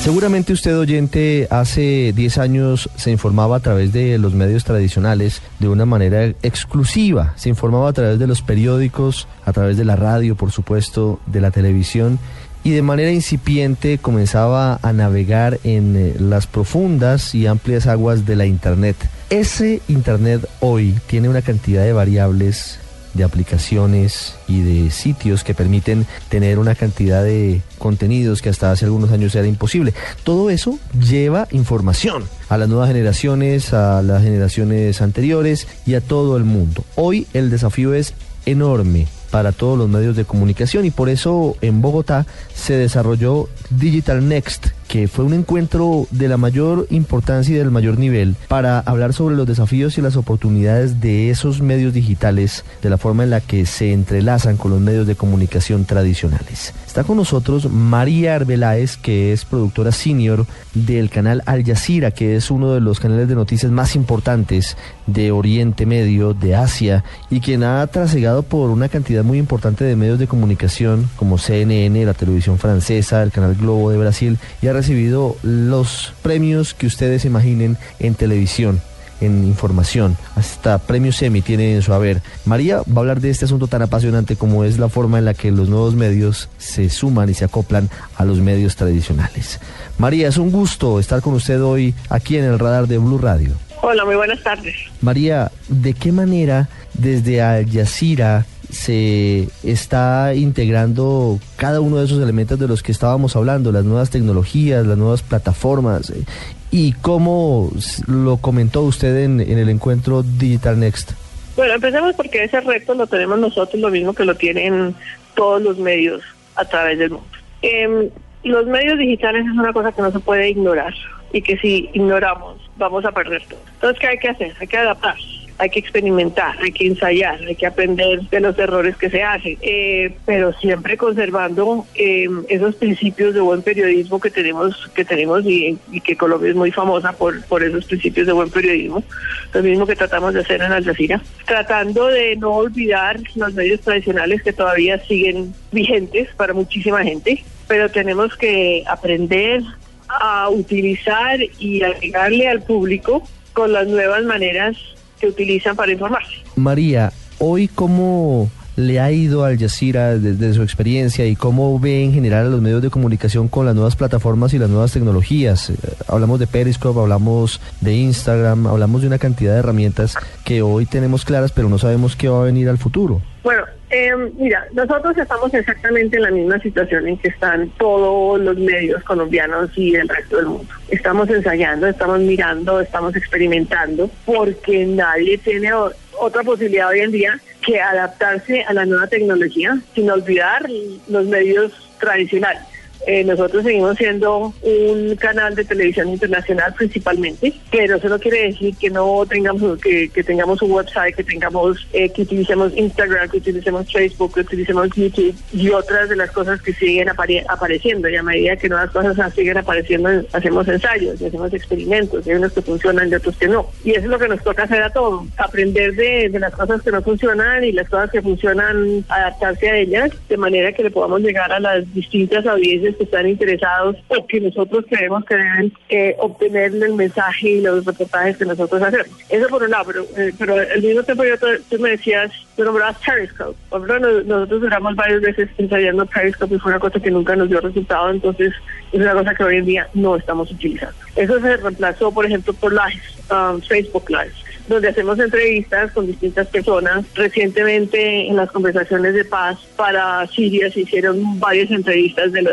Seguramente usted, oyente, hace 10 años se informaba a través de los medios tradicionales de una manera exclusiva. Se informaba a través de los periódicos, a través de la radio, por supuesto, de la televisión y de manera incipiente comenzaba a navegar en eh, las profundas y amplias aguas de la Internet. Ese Internet hoy tiene una cantidad de variables, de aplicaciones y de sitios que permiten tener una cantidad de contenidos que hasta hace algunos años era imposible. Todo eso lleva información a las nuevas generaciones, a las generaciones anteriores y a todo el mundo. Hoy el desafío es enorme para todos los medios de comunicación y por eso en Bogotá se desarrolló Digital Next, que fue un encuentro de la mayor importancia y del mayor nivel para hablar sobre los desafíos y las oportunidades de esos medios digitales, de la forma en la que se entrelazan con los medios de comunicación tradicionales. Está con nosotros María Arbeláez, que es productora senior del canal Al Jazeera, que es uno de los canales de noticias más importantes de Oriente Medio, de Asia, y quien ha trasegado por una cantidad muy importante de medios de comunicación como CNN, la televisión francesa, el canal Globo de Brasil, y ha recibido los premios que ustedes imaginen en televisión en información, hasta premios semi tiene en su haber. María va a hablar de este asunto tan apasionante como es la forma en la que los nuevos medios se suman y se acoplan a los medios tradicionales. María, es un gusto estar con usted hoy aquí en el radar de Blue Radio. Hola, muy buenas tardes. María, ¿de qué manera desde Al Jazeera se está integrando cada uno de esos elementos de los que estábamos hablando, las nuevas tecnologías, las nuevas plataformas, eh, y cómo lo comentó usted en, el encuentro Digital Next. Bueno, empecemos porque ese reto lo tenemos nosotros, lo mismo que lo tienen todos los medios a través del mundo. Em, los medios digitales es una cosa que no se puede ignorar y que si ignoramos vamos a perder todo. Entonces, ¿qué hay que hacer? Hay que adaptar hay que experimentar, hay que ensayar, hay que aprender de los errores que se hacen, eh, pero siempre conservando em, esos principios de buen periodismo que tenemos, que tenemos y, que Colombia es muy famosa por, esos principios de buen periodismo, lo mismo que tratamos de hacer en Al Jazeera, tratando de no olvidar los medios tradicionales que todavía siguen vigentes para muchísima gente, pero tenemos que aprender a utilizar y agregarle al público con las nuevas maneras que utilizan para informarse. María, hoy cómo le ha ido al Jazeera desde su experiencia y cómo ve en general a los medios de comunicación con las nuevas plataformas y las nuevas tecnologías. Eh, hablamos de Periscope, hablamos de Instagram, hablamos de una cantidad de herramientas que hoy tenemos claras, pero no sabemos qué va a venir al futuro. Bueno, eh, mira, nosotros estamos exactamente en la misma situación en que están todos los medios colombianos y el resto del mundo. Estamos ensayando, estamos mirando, estamos experimentando, porque nadie tiene otra posibilidad hoy en día que adaptarse a la nueva tecnología sin olvidar los medios tradicionales. Eh, nosotros seguimos siendo un canal de televisión internacional principalmente, pero eso no quiere decir que no tengamos que, tengamos un website, que tengamos eh, que utilicemos Instagram, que utilicemos Facebook, que utilicemos YouTube y otras de las cosas que siguen apareciendo. Y a medida que nuevas cosas siguen apareciendo, hacemos ensayos y hacemos experimentos. Y hay unos que funcionan y otros que no. Y eso es lo que nos toca hacer a todos, aprender de, de las cosas que no funcionan y las cosas que funcionan, adaptarse a ellas de manera que le podamos llegar a las distintas audiencias que están interesados o que nosotros creemos que deben eh, obtener el mensaje y los reportajes que nosotros hacemos. Eso por un lado, pero, eh, pero al mismo tiempo yo tú me decías, tú nombrabas Periscope. nosotros duramos varias veces ensayando Periscope y fue una cosa que nunca nos dio resultado, entonces es una cosa que hoy en día no estamos utilizando. Eso se reemplazó, por ejemplo, por Live, um, Facebook Live donde hacemos entrevistas con distintas personas. Recientemente en las conversaciones de paz para Siria se hicieron varias entrevistas de,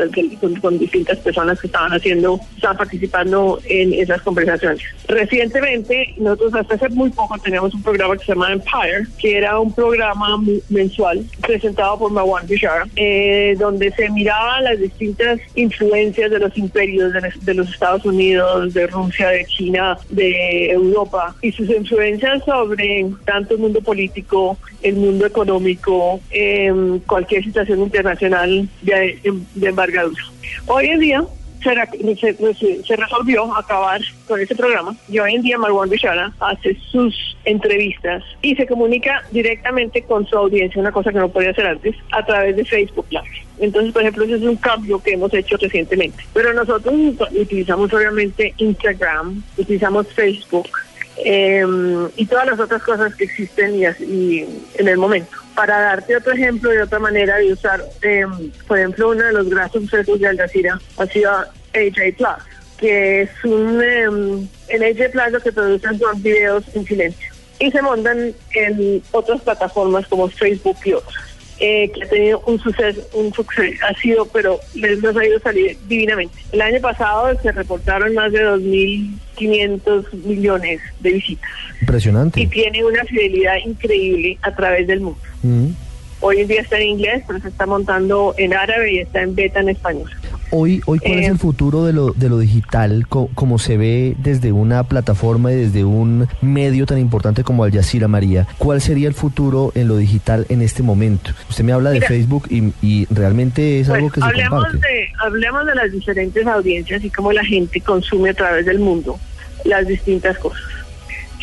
con, distintas personas que estaban haciendo, estaban participando en esas conversaciones. Recientemente, nosotros hasta hace muy poco teníamos un programa que se llama Empire, que era un programa mensual presentado por Marwan Bishara, eh, donde se miraban las distintas influencias de los imperios de, los Estados Unidos, de Rusia, de China, de Europa y sus influencias sobre tanto el mundo político, el mundo económico, em, cualquier situación internacional de, de envergadura. Hoy en día se, resolvió acabar con ese programa y hoy en día Marwan Bishara hace sus entrevistas y se comunica directamente con su audiencia, una cosa que no podía hacer antes, a través de Facebook Live. Entonces, por ejemplo, ese es un cambio que hemos hecho recientemente. Pero nosotros utilizamos obviamente Instagram, utilizamos Facebook, Em, y todas las otras cosas que existen y, en el momento. Para darte otro ejemplo de otra manera de usar, em, por ejemplo, uno de los grandes sucesos de Al Jazeera ha sido AJ Plus, que es un, em, en AJ Plus lo que producen son videos en silencio y se montan en otras plataformas como Facebook y otras. Eh, que ha tenido un suceso, un suceso, ha sido, pero les ha ido salir divinamente. El año pasado se reportaron más de 2.500 millones de visitas. Impresionante. Y tiene una fidelidad increíble a través del mundo. Mm. Hoy en día está en inglés, pero se está montando en árabe y está en beta en español. Hoy, hoy ¿cuál es el eh, futuro de lo, de lo digital, como se ve desde una plataforma y desde un medio tan importante como Al Jazeera María? ¿Cuál sería el futuro en lo digital en este momento? Usted me habla de Facebook y, realmente es algo que se hablemos comparte. De, hablemos de las diferentes audiencias y cómo la gente consume a través del mundo las distintas cosas.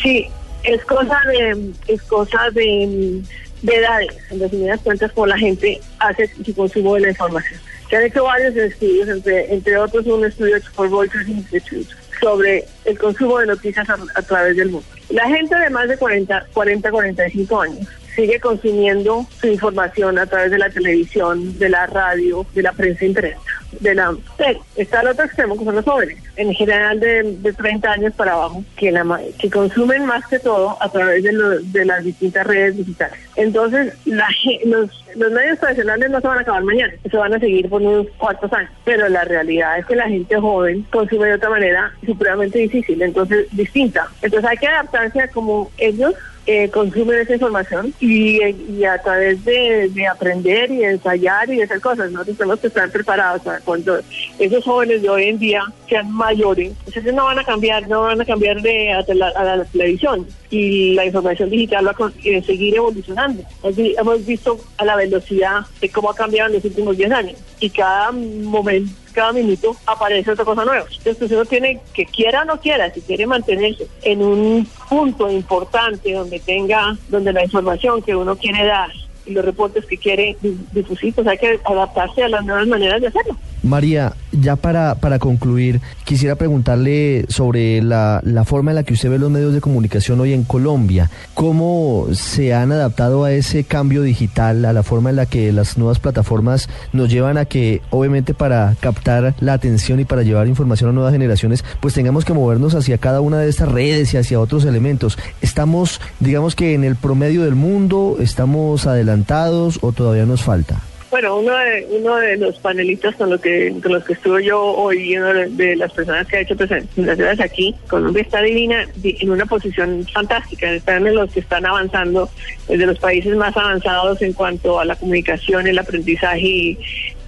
Sí, es cosa de, es cosa de, de edades, en definidas cuentas, como la gente hace su consumo de la información. Se han hecho varios estudios, entre, entre otros un estudio hecho por Reuters Institute sobre el consumo de noticias a, través del mundo. La gente de más de 40, 40, 45 años sigue consumiendo su información a través de la televisión, de la radio, de la prensa impresa de la está el otro extremo que son los jóvenes, en general de, de 30 años para abajo, que la que consumen más que todo a través de, de las distintas redes digitales. Entonces, la, los, los medios tradicionales no se van a acabar mañana, se van a seguir por unos cuantos años, pero la realidad es que la gente joven consume de otra manera supremamente difícil, entonces distinta. Entonces hay que adaptarse a como ellos eh, consumen esa información y, a través de, aprender y de ensayar y de hacer cosas, nosotros tenemos que estar preparados para cuando esos jóvenes de hoy en día sean mayores, entonces no van a cambiar, no van a cambiar de a la, televisión y la información digital va a eh, seguir evolucionando. Hemos visto a la velocidad de cómo ha cambiado en los últimos 10 años y cada momento cada minuto aparece otra cosa nueva. Entonces uno tiene que quiera o no quiera, si quiere mantenerse en un punto importante donde tenga, donde la información que uno quiere dar y los reportes que quiere difusir, pues hay que adaptarse a las nuevas maneras de hacerlo. María, ya para, para concluir, quisiera preguntarle sobre la, la, forma en la que usted ve los medios de comunicación hoy en Colombia. ¿Cómo se han adaptado a ese cambio digital, a la forma en la que las nuevas plataformas nos llevan a que, obviamente, para captar la atención y para llevar información a nuevas generaciones, pues tengamos que movernos hacia cada una de estas redes y hacia otros elementos? ¿Estamos, digamos que en el promedio del mundo, estamos adelantados o todavía nos falta? Bueno, uno de, uno de los panelistas con, lo que, con los que estuve yo hoy, uno de, las personas que ha hecho presentaciones aquí, Colombia está divina, en una posición fantástica, están en los que están avanzando, de los países más avanzados en cuanto a la comunicación, el aprendizaje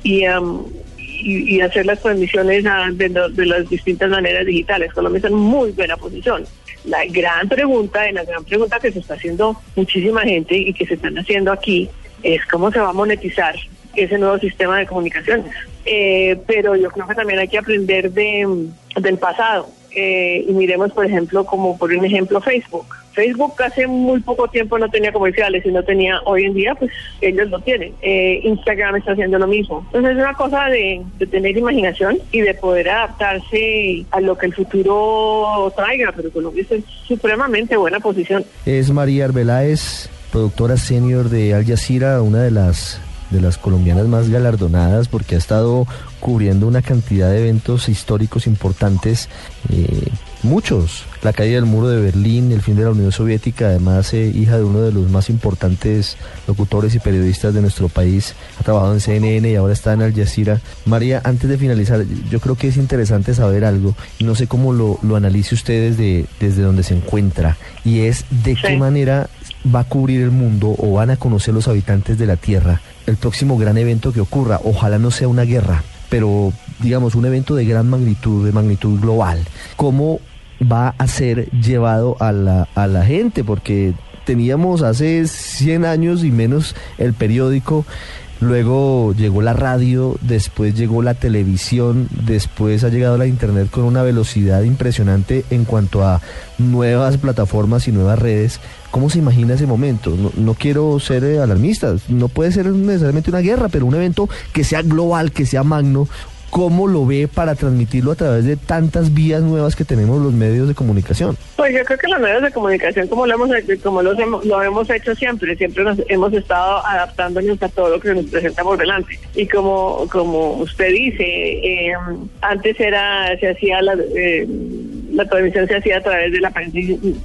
y, um, y, hacer las transmisiones de, de, las distintas maneras digitales. Colombia está en muy buena posición. La gran pregunta, la gran pregunta que se está haciendo muchísima gente y que se están haciendo aquí es cómo se va a monetizar ese nuevo sistema de comunicaciones. Eh, pero yo creo que también hay que aprender de, del pasado. Eh, y miremos, por ejemplo, como por un ejemplo Facebook. Facebook hace muy poco tiempo no tenía comerciales y no tenía, hoy en día, pues ellos lo tienen. Eh, Instagram está haciendo lo mismo. Entonces es una cosa de, de, tener imaginación y de poder adaptarse a lo que el futuro traiga, pero Colombia está en supremamente buena posición. Es María Arbeláez, productora senior de Al Jazeera, una de las de las colombianas más galardonadas porque ha estado cubriendo una cantidad de eventos históricos importantes. Eh, muchos. La caída del muro de Berlín, el fin de la Unión Soviética, además eh, hija de uno de los más importantes locutores y periodistas de nuestro país, ha trabajado en CNN y ahora está en Al Jazeera. María, antes de finalizar, yo creo que es interesante saber algo, no sé cómo lo, lo analice usted desde, desde donde se encuentra, y es de qué manera va a cubrir el mundo o van a conocer los habitantes de la Tierra el próximo gran evento que ocurra. Ojalá no sea una guerra, pero digamos un evento de gran magnitud, de magnitud global. ¿Cómo va a ser llevado a la, a la gente? Porque teníamos hace 100 años y menos el periódico Luego llegó la radio, después llegó la televisión, después ha llegado la internet con una velocidad impresionante en cuanto a nuevas plataformas y nuevas redes. ¿Cómo se imagina ese momento? No, no quiero ser eh, alarmista, no puede ser necesariamente una guerra, pero un evento que sea global, que sea magno, ¿Cómo lo ve para transmitirlo a través de tantas vías nuevas que tenemos los medios de comunicación? Pues yo creo que los medios de comunicación, como lo hemos, como los hemos, lo hemos hecho siempre, siempre nos hemos estado adaptándonos a todo lo que nos presenta por delante. Y como, como usted dice, eh, antes era se hacía la... Eh, la transmisión se hacía a través de la prensa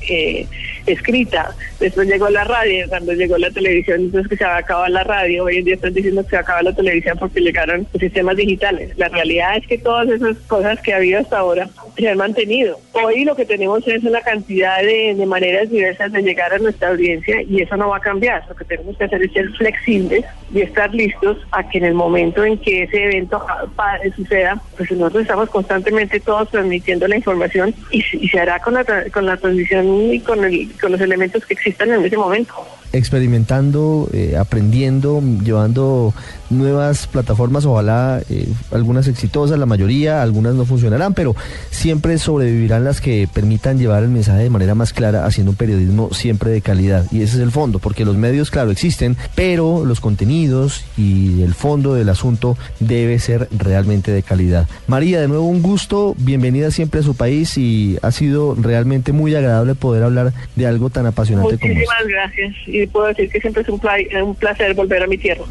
eh, escrita. Después llegó la radio, cuando llegó la televisión, entonces que se va a acabar la radio. Hoy en día están diciendo que se va a acabar la televisión porque llegaron los sistemas digitales. La realidad es que todas esas cosas que ha habido hasta ahora se han mantenido. Hoy lo que tenemos es una cantidad de, de maneras diversas de llegar a nuestra audiencia y eso no va a cambiar. Lo que tenemos que hacer es ser flexibles y estar listos a que en el momento en que ese evento suceda, pues nosotros estamos constantemente todos transmitiendo la información y, se hará con la, con la transmisión y con, el, con los elementos que existan en ese momento. Experimentando, eh, aprendiendo, llevando nuevas plataformas, ojalá eh, algunas exitosas, la mayoría, algunas no funcionarán, pero siempre sobrevivirán las que permitan llevar el mensaje de manera más clara, haciendo un periodismo siempre de calidad. Y ese es el fondo, porque los medios, claro, existen, pero los contenidos y el fondo del asunto debe ser realmente de calidad. María, de nuevo un gusto, bienvenida siempre a su país y ha sido realmente muy agradable poder hablar de algo tan apasionante como Muchísimas gracias y puedo decir que siempre es un placer volver a mi tierra.